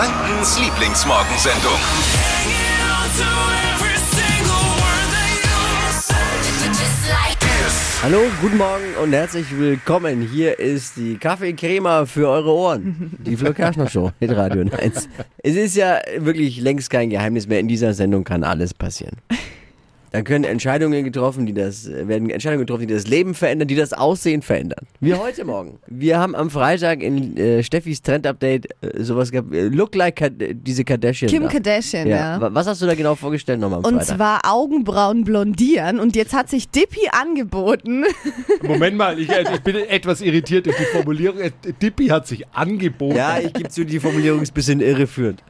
Frankens Lieblingsmorgensendung. Hallo, guten Morgen und herzlich willkommen. Hier ist die Kaffeecrema für eure Ohren. Die Flo Kerschner Show mit Radio 1. Es ist ja wirklich längst kein Geheimnis mehr. In dieser Sendung kann alles passieren. Da können Entscheidungen getroffen, die das, werden Entscheidungen getroffen, die das Leben verändern, die das Aussehen verändern. Wie heute Morgen. Wir haben am Freitag in äh, Steffis Trend-Update äh, sowas gehabt, äh, Look Like Ka diese Kardashian. Kim da. Kardashian, ja. Wa- Was hast du da genau vorgestellt nochmal am Und Freitag? zwar Augenbrauen blondieren. Und jetzt hat sich Dippy angeboten. Moment mal, ich, äh, ich bin etwas irritiert durch die Formulierung. Äh, Dippy hat sich angeboten. ja, ich gebe zu, die Formulierung ist ein bisschen irreführend.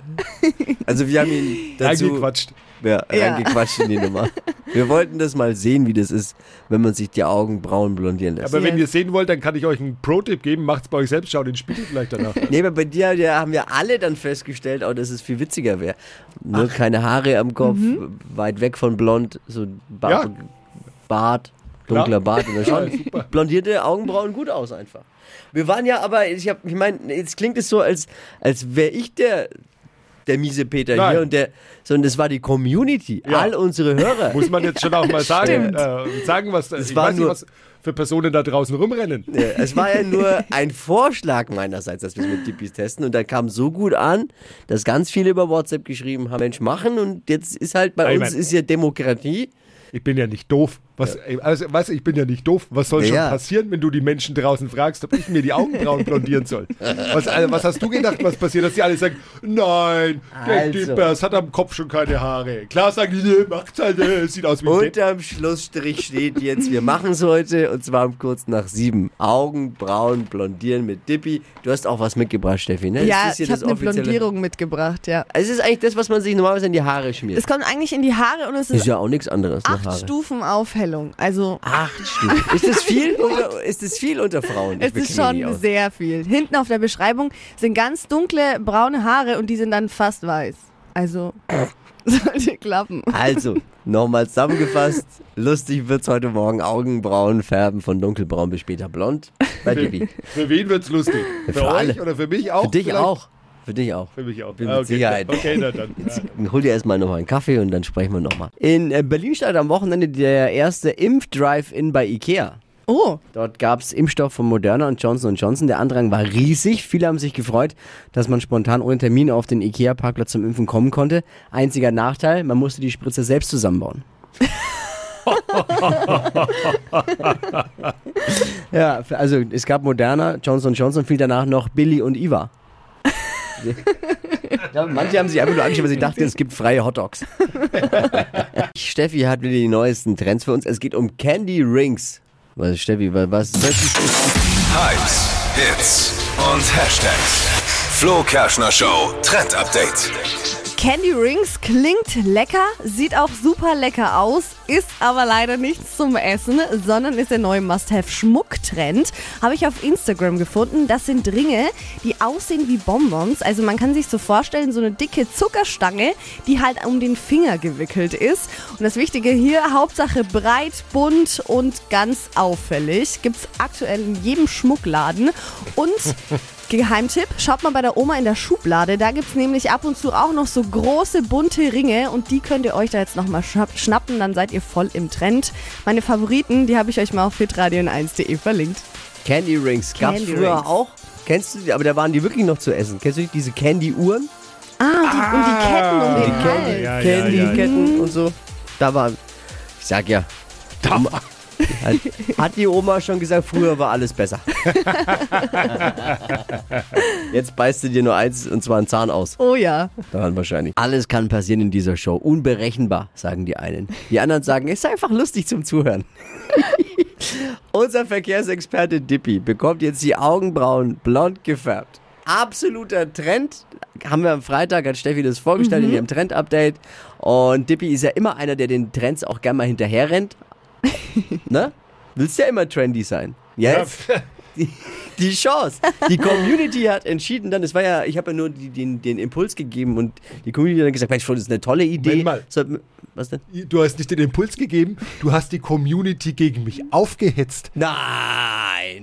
Also wir haben ihn dazu Angequatscht. Ja, Ja. reingequatscht in die Nummer. Wir wollten das mal sehen, wie das ist, wenn man sich die Augenbrauen blondieren lässt. Aber wenn ihr sehen wollt, dann kann ich euch einen Pro-Tipp geben. Macht's bei euch selbst, schaut den Spiegel vielleicht danach. nee, aber bei dir ja, haben wir alle dann festgestellt, auch, dass es viel witziger wäre. Nur keine Haare am Kopf, weit weg von blond, so ba Ja. Bart, dunkler Klar. Bart. Und dann Ja, blondierte Augenbrauen gut aus einfach. Wir waren ja aber, ich, hab- ich meine, jetzt klingt es so, als, als wäre ich der, der miese Peter Nein. hier und der, sondern das war die Community, Ja. all unsere Hörer. Muss man jetzt schon auch mal sagen. Äh, sagen, was Es ich war weiß nicht, nur- was für Personen da draußen rumrennen. Ja, es war ja nur ein Vorschlag meinerseits, dass wir es mit Dippis testen. Und da kam so gut an, dass ganz viele über WhatsApp geschrieben haben, Mensch, machen. Und jetzt ist halt bei Ich uns mein- ist ja Demokratie. Ich bin ja nicht doof. Was, also, was, ich bin ja nicht doof. Was soll schon Ja. passieren, wenn du die Menschen draußen fragst, ob ich mir die Augenbrauen blondieren soll? Was, also, was hast du gedacht, was passiert? Dass die alle sagen, nein, der Also. Dippers hat am Kopf schon keine Haare. Klar sagen die, nee, macht's halt, äh, sieht aus wie. Unterm Schlussstrich steht jetzt, wir machen es heute und zwar um kurz nach sieben. Augenbrauen blondieren mit Dippi. Du hast auch was mitgebracht, Steffi, ne? ja, ich habe eine Blondierung mitgebracht, ja. Es ist eigentlich das, was man sich normalerweise in die Haare schmiert. Es kommt eigentlich in die Haare und es ist ist ja auch nichts anderes. ne, acht. Stufen Aufhellung. Also Acht Stufen. Ist das viel unter, ist das viel unter Frauen? Ich es ist schon sehr viel. Hinten auf der Beschreibung sind ganz dunkle braune Haare und die sind dann fast weiß. Also sollte klappen. Also, nochmal zusammengefasst. Lustig wird's heute Morgen. Augenbrauen färben von dunkelbraun bis später blond. Bei Dibi. Für wen wird's lustig? Für, Für euch alle. oder für mich auch? Für dich vielleicht? auch. Für dich auch. Für mich auch. Bin Ah, mit Sicherheit. Okay, na dann. Ja. Hol dir erstmal nochmal einen Kaffee und dann sprechen wir nochmal. In äh, Berlin startet am Wochenende der erste Impfdrive-In bei Ikea. Oh, Dort gab es Impfstoff von Moderna und Johnson Johnson. Der Andrang war riesig. Viele haben sich gefreut, dass man spontan ohne Termin auf den Ikea-Parkplatz zum Impfen kommen konnte. Einziger Nachteil, man musste die Spritze selbst zusammenbauen. ja, also es gab Moderna, Johnson Johnson, viel danach noch Billy und Iva. Ja, manche haben sich einfach nur angeschaut, weil sie dachten, es gibt freie Hotdogs. Steffi hat wieder die neuesten Trends für uns. Es geht um Candy Rings. Was, Steffi, was, was, Hypes, Hits und Hashtags. Flo Kerschner Show Trend Update. Candy Rings klingt lecker, sieht auch super lecker aus, ist aber leider nichts zum Essen, sondern ist der neue Must-Have-Schmucktrend. Habe ich auf Instagram gefunden. Das sind Ringe, die aussehen wie Bonbons. Also man kann sich so vorstellen, so eine dicke Zuckerstange, die halt um den Finger gewickelt ist. Und das Wichtige hier, Hauptsache breit, bunt und ganz auffällig. Gibt's aktuell in jedem Schmuckladen. Und Geheimtipp, schaut mal bei der Oma in der Schublade. Da gibt es nämlich ab und zu auch noch so große bunte Ringe und die könnt ihr euch da jetzt nochmal schnappen, dann seid ihr voll im Trend. Meine Favoriten, die habe ich euch mal auf hitradio1.de verlinkt. Candy Rings gab es früher Rings. auch. Kennst du die? Aber da waren die wirklich noch zu essen. Kennst du die, diese Candy-Uhren? Ah, die, und die Ketten um den Die Hals. Ja, ja, Candy-Ketten und so. Da war, ich sag ja, da war, hat, hat die Oma schon gesagt, früher war alles besser. Jetzt beißt du dir nur eins und zwar einen Zahn aus. Oh ja. Daran wahrscheinlich. Alles kann passieren in dieser Show. Unberechenbar, sagen die einen. Die anderen sagen, ist einfach lustig zum Zuhören. Unser Verkehrsexperte Dippy bekommt jetzt die Augenbrauen blond gefärbt. Absoluter Trend. Haben wir am Freitag, hat Steffi das vorgestellt in ihrem Trend-Update. Und Dippy ist ja immer einer, der den Trends auch gerne mal hinterher rennt. ne? Willst ja immer trendy sein. Jetzt die, die Chance. Die Community hat entschieden dann, es war ja, ich habe ja nur die, den, den Impuls gegeben und die Community hat dann gesagt, Mensch, das ist eine tolle Idee. So, Was denn? Du hast nicht den Impuls gegeben, du hast die Community gegen mich aufgehetzt. Nein,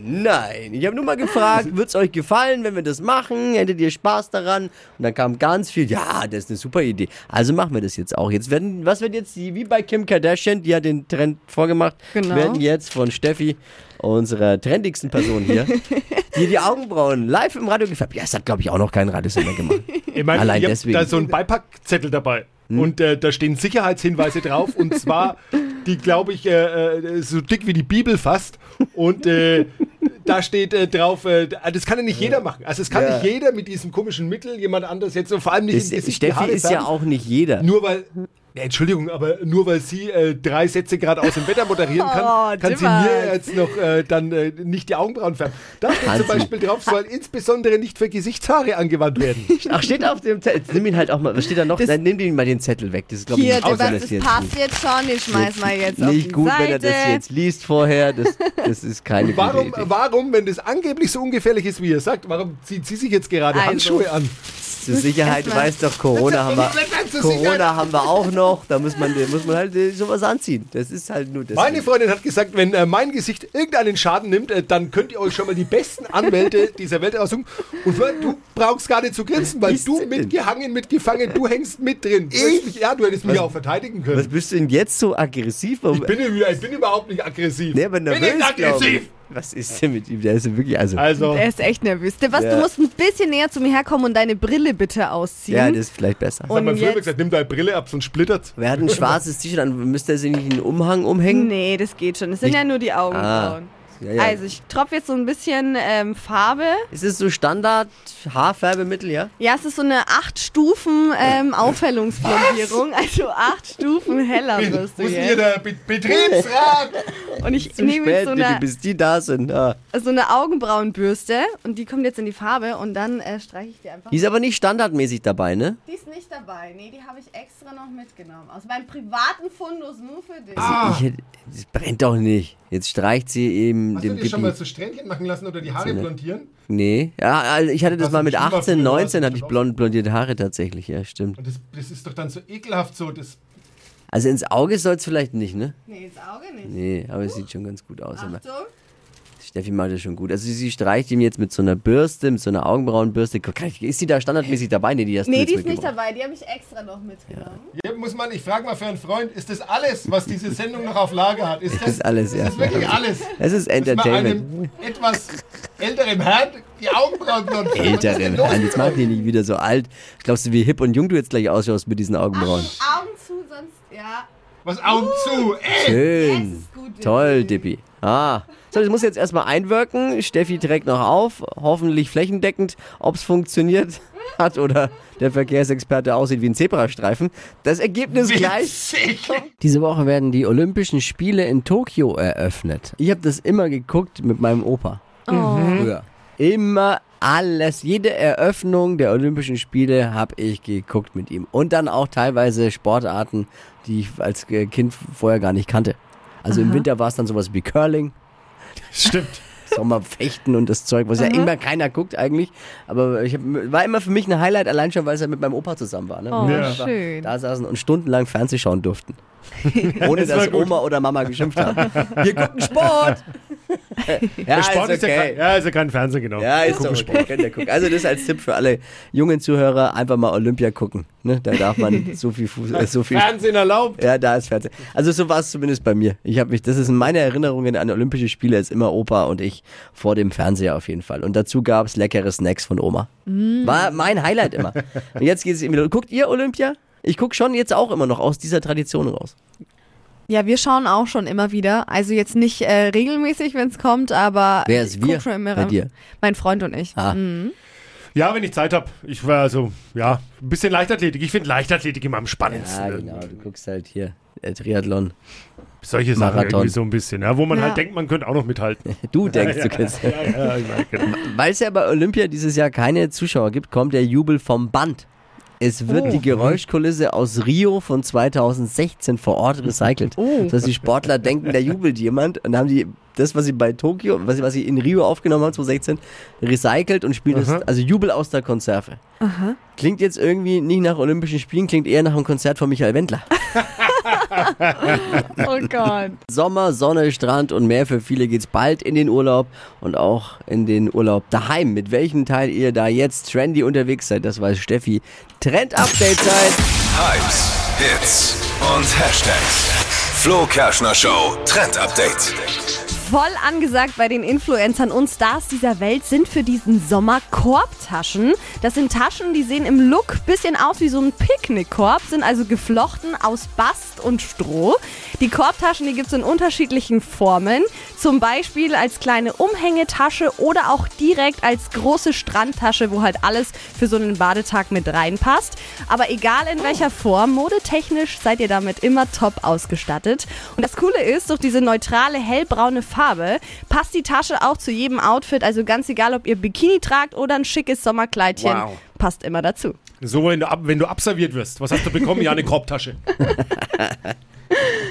nein. Ich habe nur mal gefragt, wird's euch gefallen, wenn wir das machen? Hättet ihr Spaß daran? Und dann kam ganz viel, ja, das ist eine super Idee. Also machen wir das jetzt auch. Jetzt werden, was wird jetzt die, wie bei Kim Kardashian, die hat den Trend vorgemacht, Genau. werden jetzt von Steffi, unserer trendigsten Person hier, die die Augenbrauen live im Radio gefärbt. Ja, das hat, glaube ich, auch noch kein Radiosender gemacht. Ich meine, Allein ich deswegen. da so einen Beipackzettel dabei. Und äh, da stehen Sicherheitshinweise drauf. Und zwar, die glaube ich, äh, äh, so dick wie die Bibel fast. Und äh, da steht äh, drauf, äh, das kann ja nicht jeder machen. Also es kann Ja. nicht jeder mit diesem komischen Mittel jemand anders jetzt so vor allem nicht die Steffi ist ja auch nicht jeder. Nur weil, ja, Entschuldigung, aber nur weil sie äh, drei Sätze gerade aus dem Wetter moderieren kann, Oh, kann sie mir jetzt noch äh, dann äh, nicht die Augenbrauen färben. Da steht Kann zum. Beispiel drauf, soll insbesondere nicht für Gesichtshaare angewandt werden. Ach, steht auf dem Zettel. Nimm ihn halt auch mal. Was steht da noch? Das- Nein, nimm den mal den Zettel weg. Das ist, glaube ich, Hier, nicht gut, das das jetzt passt jetzt schon. Ich schmeiß mal jetzt auf nicht die gut, Seite. wenn er das jetzt liest vorher. Das, das ist keine Warum, gute Idee. warum, wenn das angeblich so ungefährlich ist, wie ihr sagt, warum zieht sie sich jetzt gerade Also. Handschuhe an? Zur Sicherheit, weißt doch, Corona haben wir. Corona haben wir auch noch, da muss man, muss man halt äh, sowas anziehen. Das ist halt nur das. Meine Freundin hat gesagt, wenn äh, mein Gesicht irgendeinen Schaden nimmt, äh, dann könnt ihr euch schon mal die besten Anwälte dieser Welt aussuchen. Und du brauchst gar nicht zu grinsen, weil du mitgehangen, mitgefangen, du hängst mit drin. Du hättest Mich, ja, du hättest mich auch verteidigen können. Was bist du denn jetzt so aggressiv? Ich bin, ich bin überhaupt nicht aggressiv. nee, aber bin nervös, nicht glaub aggressiv. Ich. Was ist denn mit ihm? Der ist ja wirklich, also. Also, Der ist echt nervös. Was, Ja. du musst ein bisschen näher zu mir herkommen und deine Brille bitte ausziehen. ja, das ist vielleicht besser. hat mein und früher jetzt- gesagt, nimm deine Brille ab, sonst splittert. Wer hat ein schwarzes T-Shirt an? Müsste er sich nicht einen Umhang umhängen? Nee, das geht schon. Das sind Nicht- ja nur die Augenbrauen. Ja, ja. Also, ich tropfe jetzt so ein bisschen ähm, Farbe. Ist es so Standard Haarfärbemittel, ja? Ja, es ist so eine 8 Stufen ähm, Aufhellungsblondierung. Also 8 Stufen heller wirst du ist denn hier jetzt. der Be Betriebsrat? Und ich Zu nehme spät, so eine, bis die da sind. Ah. so eine Augenbrauenbürste und die kommt jetzt in die Farbe und dann äh, streiche ich die einfach. Die ist aber nicht standardmäßig dabei, ne? Die ist nicht dabei. Nee, die habe ich extra noch mitgenommen. Aus meinem privaten Fundus nur für dich. Ich hätte, das brennt doch nicht. Jetzt streicht sie eben Hast du dem dir schon mal so Strähnchen machen lassen oder die Haare ne? blondieren? Nee. Ja, also ich hatte das Was mal mit bestimmt war 18, früher, 19 was hatte ich blond, blondierte Haare tatsächlich. Ja, stimmt. Und das, das ist doch dann so ekelhaft so. Das, Also ins Auge soll es vielleicht nicht, ne? Nee, ins Auge nicht. Nee, aber es sieht schon ganz gut aus. Aber Achtung. Steffi macht das schon gut. Also sie streicht ihm jetzt mit so einer Bürste, mit so einer Augenbrauenbürste. Ist die da standardmäßig dabei? Nee, die hast du Nee, die ist nicht dabei. Die habe ich extra noch mitgenommen. hier muss man, ich frage mal für einen Freund, ist das alles, was diese Sendung noch auf Lager hat? Ist das, Das ist alles, ist ja. das wirklich alles? Es ist Entertainment. einem etwas älteren Herrn die Augenbrauen blond färbt. Was ist denn Ältere los Mann, jetzt mach die nicht wieder so alt. Glaubst du, wie hip und jung du jetzt gleich ausschaust mit diesen Augenbrauen? Ja. Was Augen zu? Ey! Schön. Gut. Toll, Dippi. Ah. So, das muss jetzt erstmal einwirken. Steffi trägt noch auf. Hoffentlich flächendeckend. Ob es funktioniert hat oder der Verkehrsexperte aussieht wie ein Zebrastreifen. Das Ergebnis gleich. Witzig. Diese Woche werden die Olympischen Spiele in Tokio eröffnet. Ich habe das immer geguckt mit meinem Opa. Früher. Immer alles, jede Eröffnung der Olympischen Spiele habe ich geguckt mit ihm. Und dann auch teilweise Sportarten, die ich als äh, Kind vorher gar nicht kannte. Also im Winter war es dann sowas wie Curling, Stimmt. Sommerfechten und das Zeug, was ja immer keiner guckt eigentlich. Aber ich hab, war immer für mich ein Highlight, allein schon, weil es ja mit meinem Opa zusammen war. Ne? Oh, Ja. schön. da saßen und stundenlang Fernseh schauen durften. Ohne Das dass gut. Oma oder Mama geschimpft haben. Wir gucken Sport! ja, Der Sport ist, ja okay. kein, ja, ist ja kein Fernsehen, genau. Ja, ist doch okay. Könnt ihr gucken. Also das als Tipp für alle jungen Zuhörer, einfach mal Olympia gucken. Ne? Da darf man so viel Fuß, äh, so viel Fernsehen erlaubt. ja, da ist Fernsehen. Also so war es zumindest bei mir. Ich habe mich, das ist in meine Erinnerungen an Olympische Spiele ist immer Opa und ich vor dem Fernseher auf jeden Fall. Und dazu gab es leckere Snacks von Oma. War mein Highlight immer. Und jetzt geht es eben wieder. Guckt ihr Olympia? Ich gucke schon jetzt auch immer noch aus dieser Tradition raus. Ja, wir schauen auch schon immer wieder. Also jetzt nicht äh, regelmäßig, wenn es kommt, aber. Wer ist wir Schon immer bei dir? Mein Freund und ich. Ah. Mhm. Ja, wenn ich Zeit habe. Ich war also, ja, ein bisschen Leichtathletik. Ich finde Leichtathletik immer am spannendsten. Ja, genau. Du guckst halt hier äh, Triathlon. Solche Sachen Marathon. irgendwie so ein bisschen, ja, wo man Ja. halt denkt, man könnte auch noch mithalten. Du denkst, du kannst. ja, ja, meine, genau. Weil es ja bei Olympia dieses Jahr keine Zuschauer gibt, kommt der Jubel vom Band. Es wird Oh. die Geräuschkulisse aus Rio von 2016 vor Ort recycelt. Oh. Das heißt, die Sportler denken, da jubelt jemand und haben die das, was sie bei Tokio, was sie, was sie in Rio aufgenommen haben 2016, recycelt und spielen das, Aha. also Jubel aus der Konserve. Klingt jetzt irgendwie nicht nach Olympischen Spielen, klingt eher nach einem Konzert von Michael Wendler. Oh Gott. Sommer, Sonne, Strand und mehr. Für viele geht's bald in den Urlaub und auch in den Urlaub daheim. Mit welchem Teil ihr da jetzt trendy unterwegs seid, das weiß Steffi. Trend-Update-Zeit. Hypes, Hits und Hashtags. Flo Kerschner Show Trend Update. Voll angesagt bei den Influencern und Stars dieser Welt sind für diesen Sommer Korbtaschen. Das sind Taschen, die sehen im Look bisschen aus wie so ein Picknickkorb, sind also geflochten aus Bast und Stroh. Die Korbtaschen, die gibt es in unterschiedlichen Formen. Zum Beispiel als kleine Umhängetasche oder auch direkt als große Strandtasche, wo halt alles für so einen Badetag mit reinpasst. Aber egal in welcher Form, modetechnisch seid ihr damit immer top ausgestattet. Und das Coole ist, durch diese neutrale hellbraune Farbe passt die Tasche auch zu jedem Outfit. Also ganz egal, ob ihr Bikini tragt oder ein schickes Sommerkleidchen, Wow. passt immer dazu. So, wenn du, ab, wenn du abserviert wirst. Was hast du bekommen? Ja, eine Korbtasche.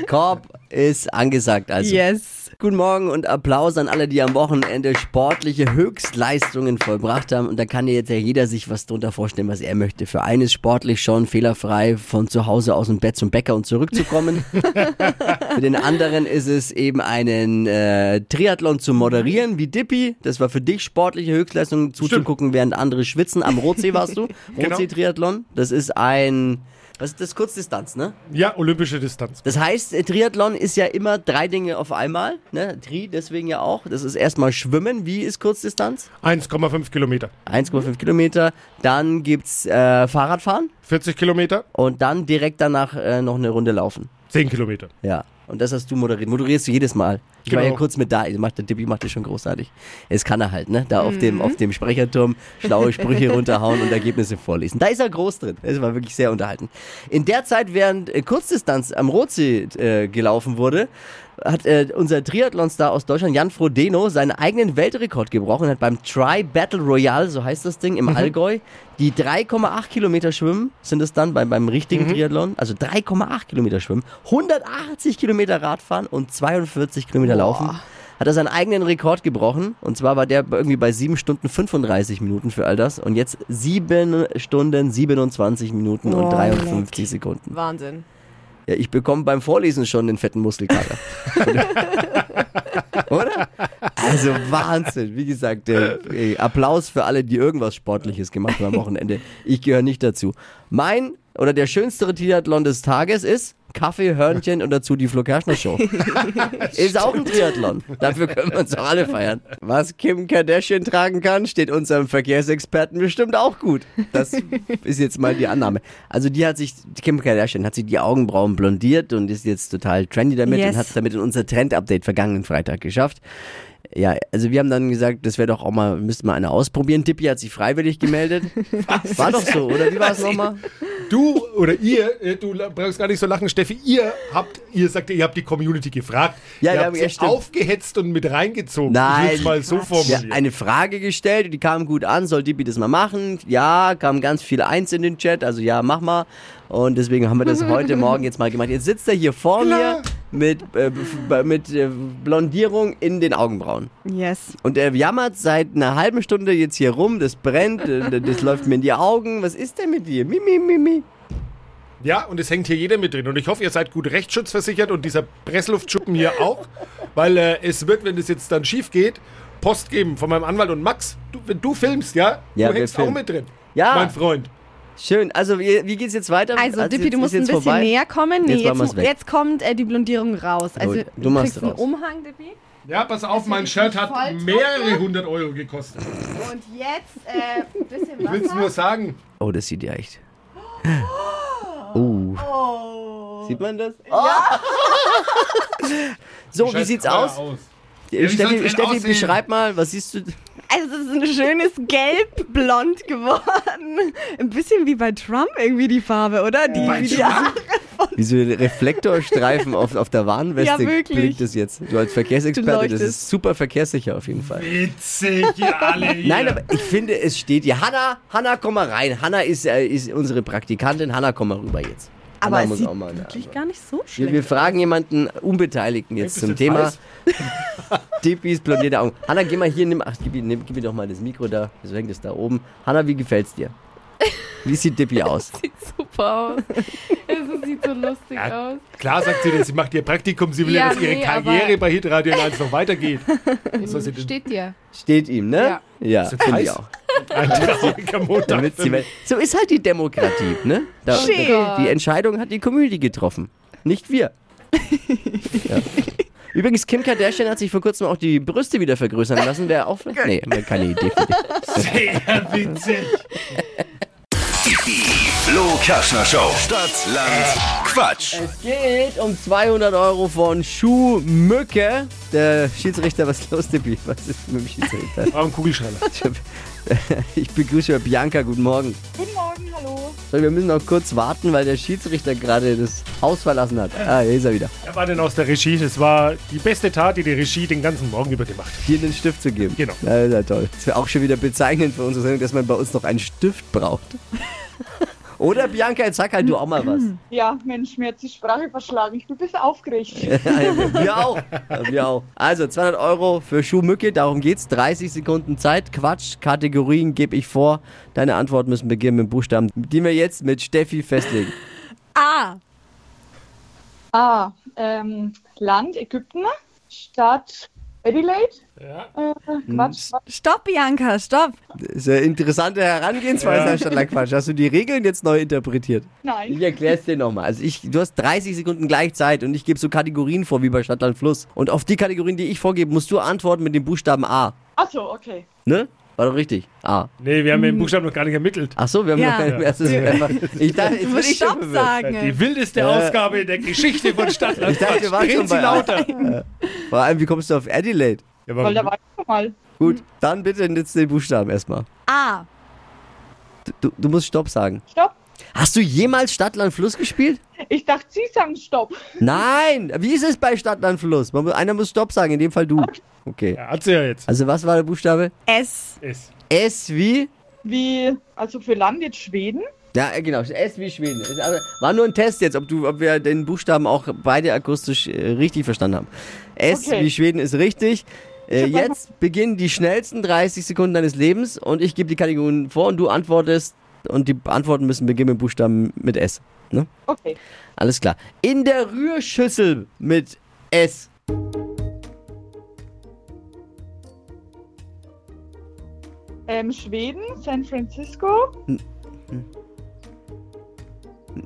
Korb ist angesagt. Also. Yes. Guten Morgen und Applaus an alle, die am Wochenende sportliche Höchstleistungen vollbracht haben. Und da kann ja jetzt ja jeder sich was drunter vorstellen, was er möchte. Für einen ist sportlich schon fehlerfrei von zu Hause aus dem Bett zum Bäcker und zurückzukommen. für den anderen ist es eben einen äh, Triathlon zu moderieren, wie Dippy. Das war für dich sportliche Höchstleistung zuzugucken, während andere schwitzen. Am Rotsee warst du. Genau. Rotsee-Triathlon. Das ist ein, was ist das? Kurzdistanz, ne? Ja, olympische Distanz. Das heißt, äh, Triathlon ist ja immer drei Dinge auf einmal. Ne? Tri deswegen ja auch. Das ist erstmal Schwimmen. Wie ist Kurzdistanz? 1,5 Kilometer. 1,5 Kilometer. Dann gibt's äh, Fahrradfahren 40 Kilometer, und dann direkt danach äh, noch eine Runde laufen. 10 Kilometer. Ja. Und das hast du moderiert. Moderierst du jedes Mal. Ich war ja Genau. kurz mit da. Macht, der Dippi macht das schon großartig. Es kann er halt, ne? Da auf, dem, auf dem Sprecherturm schlaue Sprüche runterhauen und Ergebnisse vorlesen. Da ist er groß drin. Das war wirklich sehr unterhalten. In der Zeit, während äh, Kurzdistanz am Rotsee äh, gelaufen wurde, hat äh, unser Triathlon-Star aus Deutschland, Jan Frodeno, seinen eigenen Weltrekord gebrochen. Hat beim Tri Battle Royale, so heißt das Ding, im Allgäu, die 3,8 Kilometer schwimmen, sind es dann beim, beim richtigen Triathlon. Also 3,8 Kilometer schwimmen, 180 Kilometer Radfahren und 42 Kilometer laufen. Hat er seinen eigenen Rekord gebrochen. Und zwar war der irgendwie bei 7 Stunden 35 Minuten für all das. Und jetzt 7 Stunden 27 Minuten und Oh, 53 Sekunden. Wahnsinn. Ja, ich bekomme beim Vorlesen schon den fetten Muskelkater. Oder? Also Wahnsinn. Wie gesagt, äh, Applaus für alle, die irgendwas Sportliches gemacht haben am Wochenende. Ich gehöre nicht dazu. Mein oder der schönste Triathlon des Tages ist Kaffee, Hörnchen und dazu die Flo Kerschner Show. ist auch ein Triathlon. Dafür können wir uns doch alle feiern. Was Kim Kardashian tragen kann, steht unserem Verkehrsexperten bestimmt auch gut. Das ist jetzt mal die Annahme. Also die hat sich, Kim Kardashian hat sich die Augenbrauen blondiert und ist jetzt total trendy damit Yes. und hat es damit in unser Trend-Update vergangenen Freitag geschafft. Ja, also wir haben dann gesagt, das wäre doch auch mal, müsste mal einer ausprobieren. Tippi hat sich freiwillig gemeldet. War doch so, oder wie war es nochmal? Du oder ihr, äh, du brauchst gar nicht so lachen, Steffi, ihr habt, ihr sagt, ihr habt die Community gefragt. Ja, ihr wir habt haben- ja, sie aufgehetzt und mit reingezogen. Nein. Ich mal so Ja, formulieren. eine Frage gestellt, die kam gut an, soll Dippy das mal machen? Ja, kam ganz viel Eins in den Chat, also ja, mach mal. Und deswegen haben wir das heute Morgen jetzt mal gemacht. Jetzt sitzt er hier vor Klar. mir mit, äh, mit äh, Blondierung in den Augenbrauen. Yes. Und er jammert seit einer halben Stunde jetzt hier rum, das brennt, äh, das läuft mir in die Augen. Was ist denn mit dir? Mimi, Mimi. Ja, und es hängt hier jeder mit drin. Und ich hoffe, ihr seid gut rechtsschutzversichert und dieser Pressluftschuppen hier auch. Weil äh, es wird, wenn das jetzt dann schief geht, Post geben von meinem Anwalt und Max. Du, wenn du filmst, ja, Ja, du hängst auch mit drin. Ja. Mein Freund. Schön. Also, wie, wie geht's jetzt weiter? Also, Dippy, jetzt- du musst ein bisschen vorbei? näher kommen. Nee, Jetzt jetzt, jetzt kommt äh, die Blondierung raus. Also, du du machst kriegst einen raus. Umhang, Dippy. Ja, pass auf, mein Shirt hat mehrere hundert Euro gekostet. Und jetzt äh, ein bisschen Ich will es nur sagen. Oh, das sieht ja echt. Oh. Sieht man das? so, wie sieht's aus? aus. Steffi, Steffi beschreib mal, was siehst du? Also, es ist ein schönes Gelb-Blond geworden. Ein bisschen wie bei Trump irgendwie die Farbe, oder? Die, Bei wie die? Haare. Wie so Reflektorstreifen auf, auf der Warnweste Ja, wirklich. blinkt es jetzt. Du als Verkehrsexperte, Du das ist super verkehrssicher auf jeden Fall. Witzig, ihr alle hier. Nein, aber ich finde, es steht hier. Hanna, Hanna, komm mal rein. Hanna ist, äh, ist unsere Praktikantin. Hanna, komm mal rüber jetzt. Aber Hanna es sieht wirklich gar nicht so wir, schlecht wir fragen jemanden Unbeteiligten jetzt Ist zum Thema weiß? Dippis blondierte Augen. Hanna, geh mal hier, nimm, ach, gib, mir- nimm, gib mir doch mal das Mikro da. Wieso hängt es da oben? Hanna, wie gefällt's dir? Wie sieht Dippy aus? Sieht super aus. Es sieht so lustig Ja, aus. klar sagt sie das, sie macht ihr Praktikum, sie will ja, Ja, dass ihre nee, Karriere bei Hitradio 1 noch weitergeht. Was? Steht dir. Steht ihm, ne? Ja. Ja, Ist das finde ich auch. Ein trauriger Montag. So ist halt die Demokratie, ne? Da, Schön. die Entscheidung hat die Community getroffen, nicht wir. ja. Übrigens, Kim Kardashian hat sich vor kurzem auch die Brüste wieder vergrößern lassen. Wäre auch. Nee, keine Idee für dich. Sehr witzig. Die Flo Kerschner Show. Stadt, Land, Quatsch. Es geht um 200 Euro von Schuhmücke. Der Schiedsrichter, was ist los, Tippi? Was ist mit dem Schiedsrichter? War ein Kugelschreiber. Ich begrüße Bianca, guten Morgen. Guten Morgen, hallo. So, wir müssen noch kurz warten, weil der Schiedsrichter gerade das Haus verlassen hat. Ah, hier ist er wieder. Er war denn aus der Regie. Das war die beste Tat, die die Regie den ganzen Morgen über gemacht hat. Hier den Stift zu geben. Genau. Ja, ist ja toll. Das wäre auch schon wieder bezeichnend für unsere Sendung, dass man bei uns noch einen Stift braucht. Oder Bianca, jetzt sag halt du auch mal was. Ja, Mensch, mir hat die Sprache verschlagen. Ich bin ein bisschen aufgeregt. wir auch. Wir auch. Also 200 Euro für Schuhmücke, darum geht's. 30 Sekunden Zeit. Quatsch, Kategorien gebe ich vor. Deine Antworten müssen beginnen mit Buchstaben, die wir jetzt mit Steffi festlegen. A. Ah, ähm, Land Ägypten, Stadt Adelaide. Ja. Äh, Quatsch, was? Stopp, Bianca, stopp. Das ist eine interessante Herangehensweise, anstatt lang Quatsch. Hast du die Regeln jetzt neu interpretiert? Nein. Ich erkläre es dir nochmal. Also ich, du hast 30 Sekunden gleich Zeit und ich gebe so Kategorien vor, wie bei Stadtland Fluss. Und auf die Kategorien, die ich vorgebe, musst du antworten mit dem Buchstaben A. Achso, okay. Ne? War doch richtig. A. Nee, wir haben den Buchstaben noch gar nicht ermittelt. Ach so, wir haben Ja. noch keine erstes einfach. Ich dachte, jetzt Du bin musst ich schon Stopp verwirrt. sagen. Die wildeste Ausgabe der Geschichte von Stadtland. Ich dachte, wir waren schon Sie bei lauter. Vor allem, wie kommst du auf Adelaide? Ja, Weil da aber, war ich schon mal. Gut, dann bitte jetzt den Buchstaben erstmal. A. Du, du musst Stopp sagen. Stopp. Hast du jemals Stadtland Fluss gespielt? Ich dachte, Sie sagen Stopp. Nein! Wie ist es bei Stadtland Fluss? Man, einer muss Stopp sagen, in dem Fall du. Okay. ja, hat sie ja jetzt. Also was war der Buchstabe? S. Es. S wie? Wie, also für Land jetzt Schweden. Ja, äh, genau. S wie Schweden. War nur ein Test jetzt, ob, du, ob wir den Buchstaben auch beide akustisch äh, richtig verstanden haben. S Okay. wie Schweden ist richtig. Äh, jetzt beginnen die schnellsten 30 Sekunden deines Lebens und ich gebe die Kategorien vor und du antwortest und die Antworten müssen beginnen mit Buchstaben mit S. Ne? Okay. Alles klar. In der Rührschüssel mit S. Ähm, Schweden, San Francisco. Hm.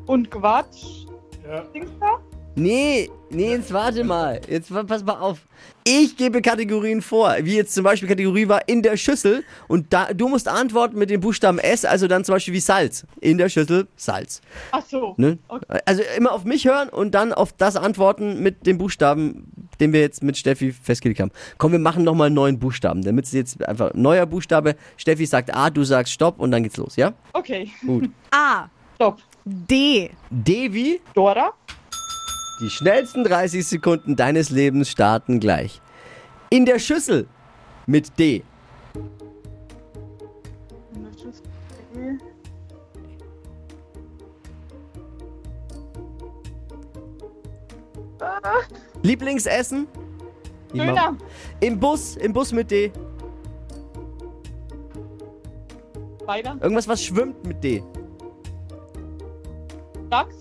Und Quatsch. Ja. Dings da? Nee, nee, jetzt warte mal. Jetzt pass mal auf. Ich gebe Kategorien vor, wie jetzt zum Beispiel Kategorie war in der Schüssel und da, du musst antworten mit dem Buchstaben S, also dann zum Beispiel wie Salz. In der Schüssel Salz. Ach so. Ne? Okay. Also immer auf mich hören und dann auf das antworten mit dem Buchstaben, den wir jetzt mit Steffi festgelegt haben. Komm, wir machen nochmal einen neuen Buchstaben, damit es jetzt einfach neuer Buchstabe. Steffi sagt A, du sagst Stopp und dann geht's los, ja? Okay. Gut. A. Stopp. D. D wie? Dora. Die schnellsten 30 Sekunden deines Lebens starten gleich. In der Schüssel mit D. Lieblingsessen? Döner. Im Bus, im Bus mit D. Weiter. Irgendwas, was schwimmt mit D. Dachs.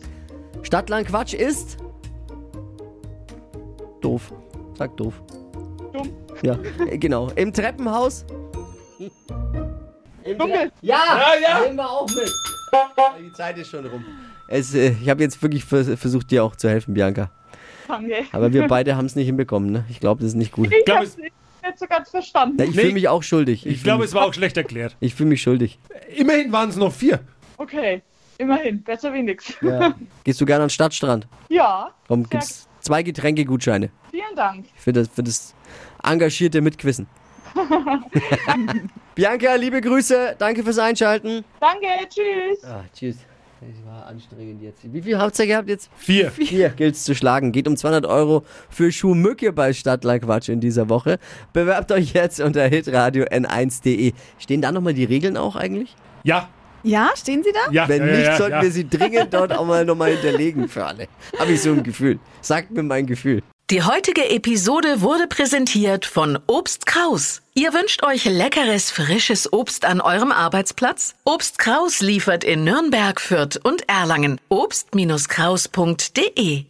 Stadtland Quatsch ist? Doof. Sag doof. Dumm. Ja, genau. Im Treppenhaus? Im Dunkel. Tre- Ja, Ja, ja. nehmen wir auch mit. Die Zeit ist schon rum. Es, äh, ich habe jetzt wirklich vers versucht, dir auch zu helfen, Bianca. Danke. Aber wir beide haben es nicht hinbekommen. Ne? Ich glaube, das ist nicht gut. Ich glaub, hab's es- nicht, nicht so ganz verstanden. Ja, ich Nee. fühle mich auch schuldig. Ich fühl glaube, es war auch schlecht erklärt. ich fühle mich schuldig. Immerhin waren es noch vier. Okay. Immerhin. Besser wie nix. Ja. Gehst du gerne an den Stadtstrand? Ja. Komm, Sehr gibt's zwei Getränkegutscheine Vielen Dank. für das, für das engagierte Mitquissen. Bianca, liebe Grüße. Danke fürs Einschalten. Danke. Tschüss. Ah, tschüss. Das war anstrengend jetzt. Wie viel habt ihr gehabt jetzt? Vier. Hier gilt's zu schlagen. Geht um 200 Euro für Schuhmücke bei Stadtland Quatsch in dieser Woche. Bewerbt euch jetzt unter hitradio n1.de. Stehen da nochmal die Regeln auch eigentlich? Ja, Ja, stehen Sie da? Ja, Wenn ja, nicht, ja, sollten ja. wir sie dringend dort auch mal nochmal hinterlegen für alle. Habe ich so ein Gefühl. Sagt mir mein Gefühl. Die heutige Episode wurde präsentiert von Obst Kraus. Ihr wünscht euch leckeres, frisches Obst an eurem Arbeitsplatz? Obst Kraus liefert in Nürnberg, Fürth und Erlangen. Obst-Kraus.de